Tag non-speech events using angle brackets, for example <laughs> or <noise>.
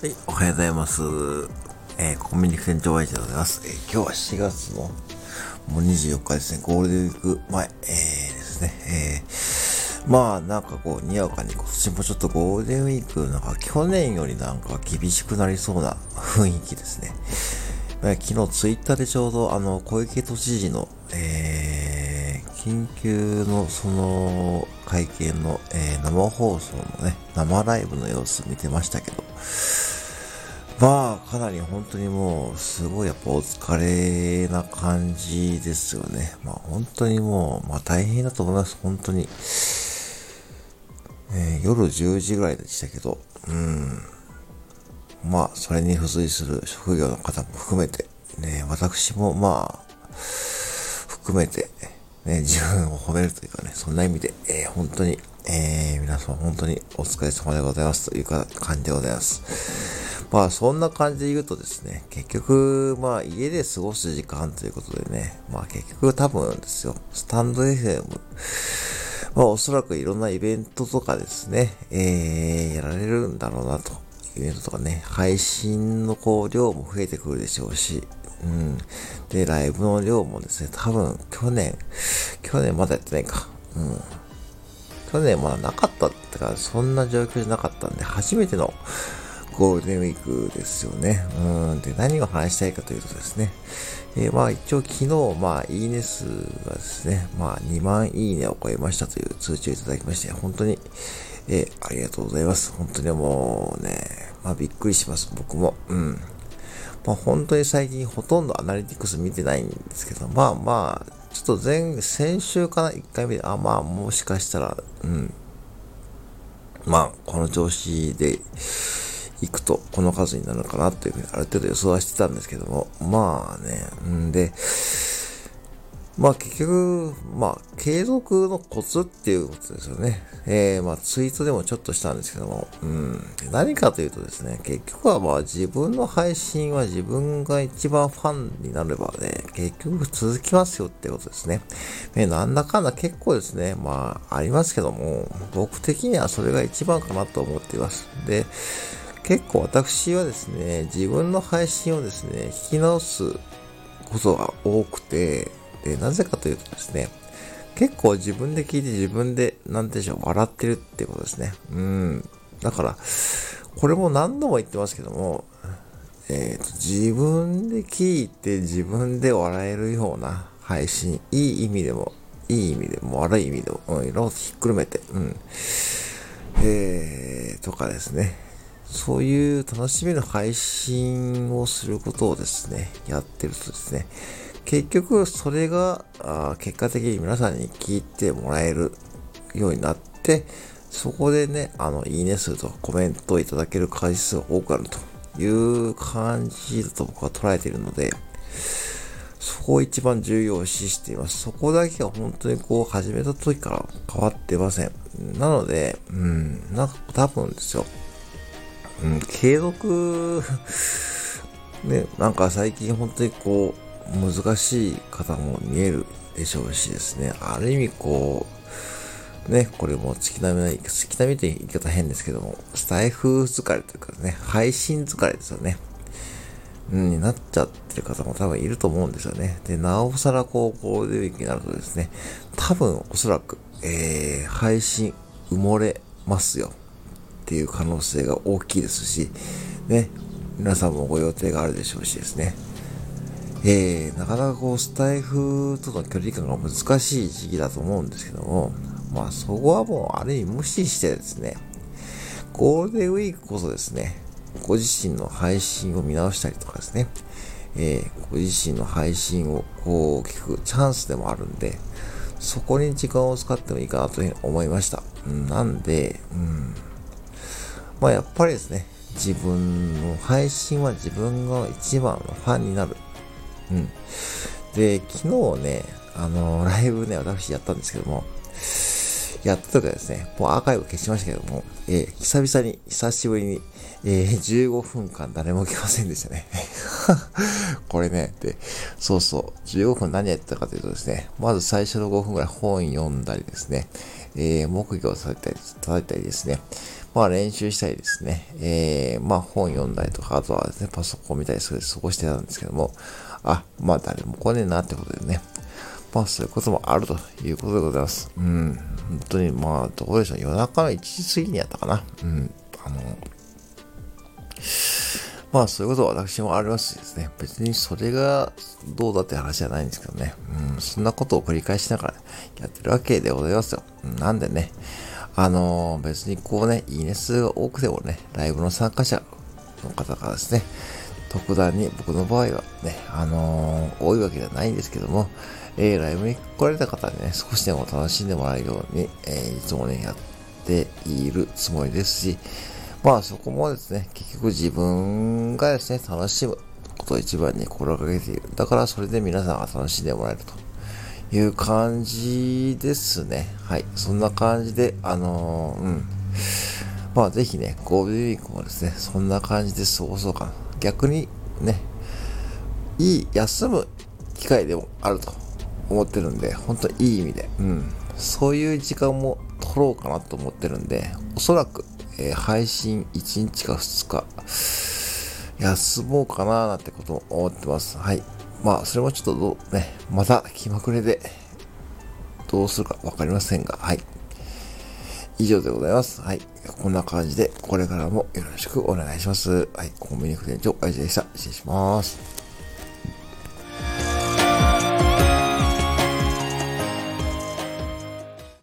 はい、おはようございます。えー、コンビニ店長ワイでございます。えー、今日は4月のもう24日ですね、ゴールデンウィーク前、えー、ですね。えー、まあなんかこう、にわかに今年もちょっとゴールデンウィークなんか去年よりなんか厳しくなりそうな <laughs> 雰囲気ですね。まあ、昨日ツイッターでちょうどあの小池都知事の、えー、緊急のその会見の、えー、生放送のね、生ライブの様子見てましたけど、まあ、かなり本当にもう、すごいやっぱお疲れな感じですよね。まあ本当にもう、まあ大変だと思います、本当に。えー、夜10時ぐらいでしたけど、うん。まあ、それに付随する職業の方も含めて、ね、私もまあ、含めて、ね、自分を褒めるというかね、そんな意味で、えー、本当に、えー、皆様本当にお疲れ様でございますというか感じでございます。まあそんな感じで言うとですね、結局、まあ家で過ごす時間ということでね、まあ結局多分ですよ、スタンド FM、まあおそらくいろんなイベントとかですね、えー、やられるんだろうなと。イベントとかね、配信のこう量も増えてくるでしょうし、うん。で、ライブの量もですね、多分去年、去年まだやってないか。うん。去年まだなかったってか、そんな状況じゃなかったんで、初めてのゴールデンウィークですよね。うん。で、何を話したいかというとですね。えー、まあ一応昨日、まあいいね数がですね、まあ2万いいねを超えましたという通知をいただきまして、本当に、えー、ありがとうございます。本当にもうね、まあびっくりします、僕も。うん。まあ本当に最近ほとんどアナリティクス見てないんですけど、まあまあ、ちょっと前、先週かな、1回目で、あ、まあもしかしたら、うん。まあ、この調子で、行くとこの数になるかなというふうにある程度予想はしてたんですけども、まあね、んで、まあ結局、まあ継続のコツっていうことですよね。えー、まあツイートでもちょっとしたんですけども、うん。何かというとですね、結局はまあ自分の配信は自分が一番ファンになればね、結局続きますよってことですね。えー、なんだかんだ結構ですね、まあありますけども、僕的にはそれが一番かなと思っています。で、結構私はですね、自分の配信をですね、聞き直すことが多くて、で、なぜかというとですね、結構自分で聞いて自分で、なんでしょう、笑ってるってことですね。うん。だから、これも何度も言ってますけども、えっ、ー、と、自分で聞いて自分で笑えるような配信、いい意味でも、いい意味でも悪い意味でも、うん、いろいろひっくるめて、うん。えー、とかですね。そういう楽しめる配信をすることをですね、やってるとですね、結局それがあ結果的に皆さんに聞いてもらえるようになって、そこでね、あの、いいね数とかコメントをいただける回数が多くなるという感じだと僕は捉えているので、そこを一番重要視しています。そこだけは本当にこう始めた時から変わってません。なので、うん、なんか多分ですよ。うん、継続 <laughs> ね、なんか最近本当にこう、難しい方も見えるでしょうしですね、ある意味こう、ね、これも月並みない、月並みという言い方変ですけども、スタイフ疲れというかね、配信疲れですよね。うん、になっちゃってる方も多分いると思うんですよね。で、なおさらこう、ゴールデンウィークになるとですね、多分おそらく、えー、配信埋もれますよ。っていう可能性が大きいですし、ね、皆さんもご予定があるでしょうしですね。えー、なかなかこう、スタイフとの距離感が難しい時期だと思うんですけども、まあそこはもうある意味無視してですね、ゴールデンウィークこそですね、ご自身の配信を見直したりとかですね、えー、ご自身の配信をこう聞くチャンスでもあるんで、そこに時間を使ってもいいかなというふうに思いました。なんで、うん、まあやっぱりですね、自分の配信は自分が一番のファンになる。うん。で、昨日ね、あの、ライブね、私やったんですけども、やった時はですね、もうアーカイブ消しましたけども、えー、久々に、久しぶりに、えー、15分間誰も来ませんでしたね。<laughs> これね、で、そうそう、15分何やってたかというとですね、まず最初の5分ぐらい本読んだりですね、えー、木魚を叩いたり、叩いたりですね、まあ練習したりですね、えー、まあ本読んだりとか、あとはですね、パソコン見たりする過ごしてたんですけども、あ、まあ誰も来ねえなってことでね、まあそういうこともあるということでございます。うん、本当にまあどうでしょう、夜中の1時過ぎにやったかな。うん、あの、まあそういうことは私もありますしですね。別にそれがどうだって話じゃないんですけどね。うん、そんなことを繰り返しながらやってるわけでございますよ。なんでね、あのー、別にこうね、いいね数が多くてもね、ライブの参加者の方がですね、特段に僕の場合はね、あのー、多いわけじゃないんですけども、えー、ライブに来られた方にね、少しでも楽しんでもらえるように、えー、いつもね、やっているつもりですし、まあそこもですね、結局自分がですね、楽しむことを一番に心がけている。だからそれで皆さんが楽しんでもらえるという感じですね。はい。そんな感じで、あのー、うん。まあぜひね、ゴールデンウィークもですね、そんな感じで過ごそうかな。逆にね、いい休む機会でもあると思ってるんで、本当にいい意味で、うん。そういう時間も取ろうかなと思ってるんで、おそらくえー、配信1日か2日、休もうかななんてことを思ってます。はい。まあ、それもちょっとどう、ね、また気まぐれで、どうするかわかりませんが、はい。以上でございます。はい。こんな感じで、これからもよろしくお願いします。はい。コンビニ店長、あいじでした。失礼します。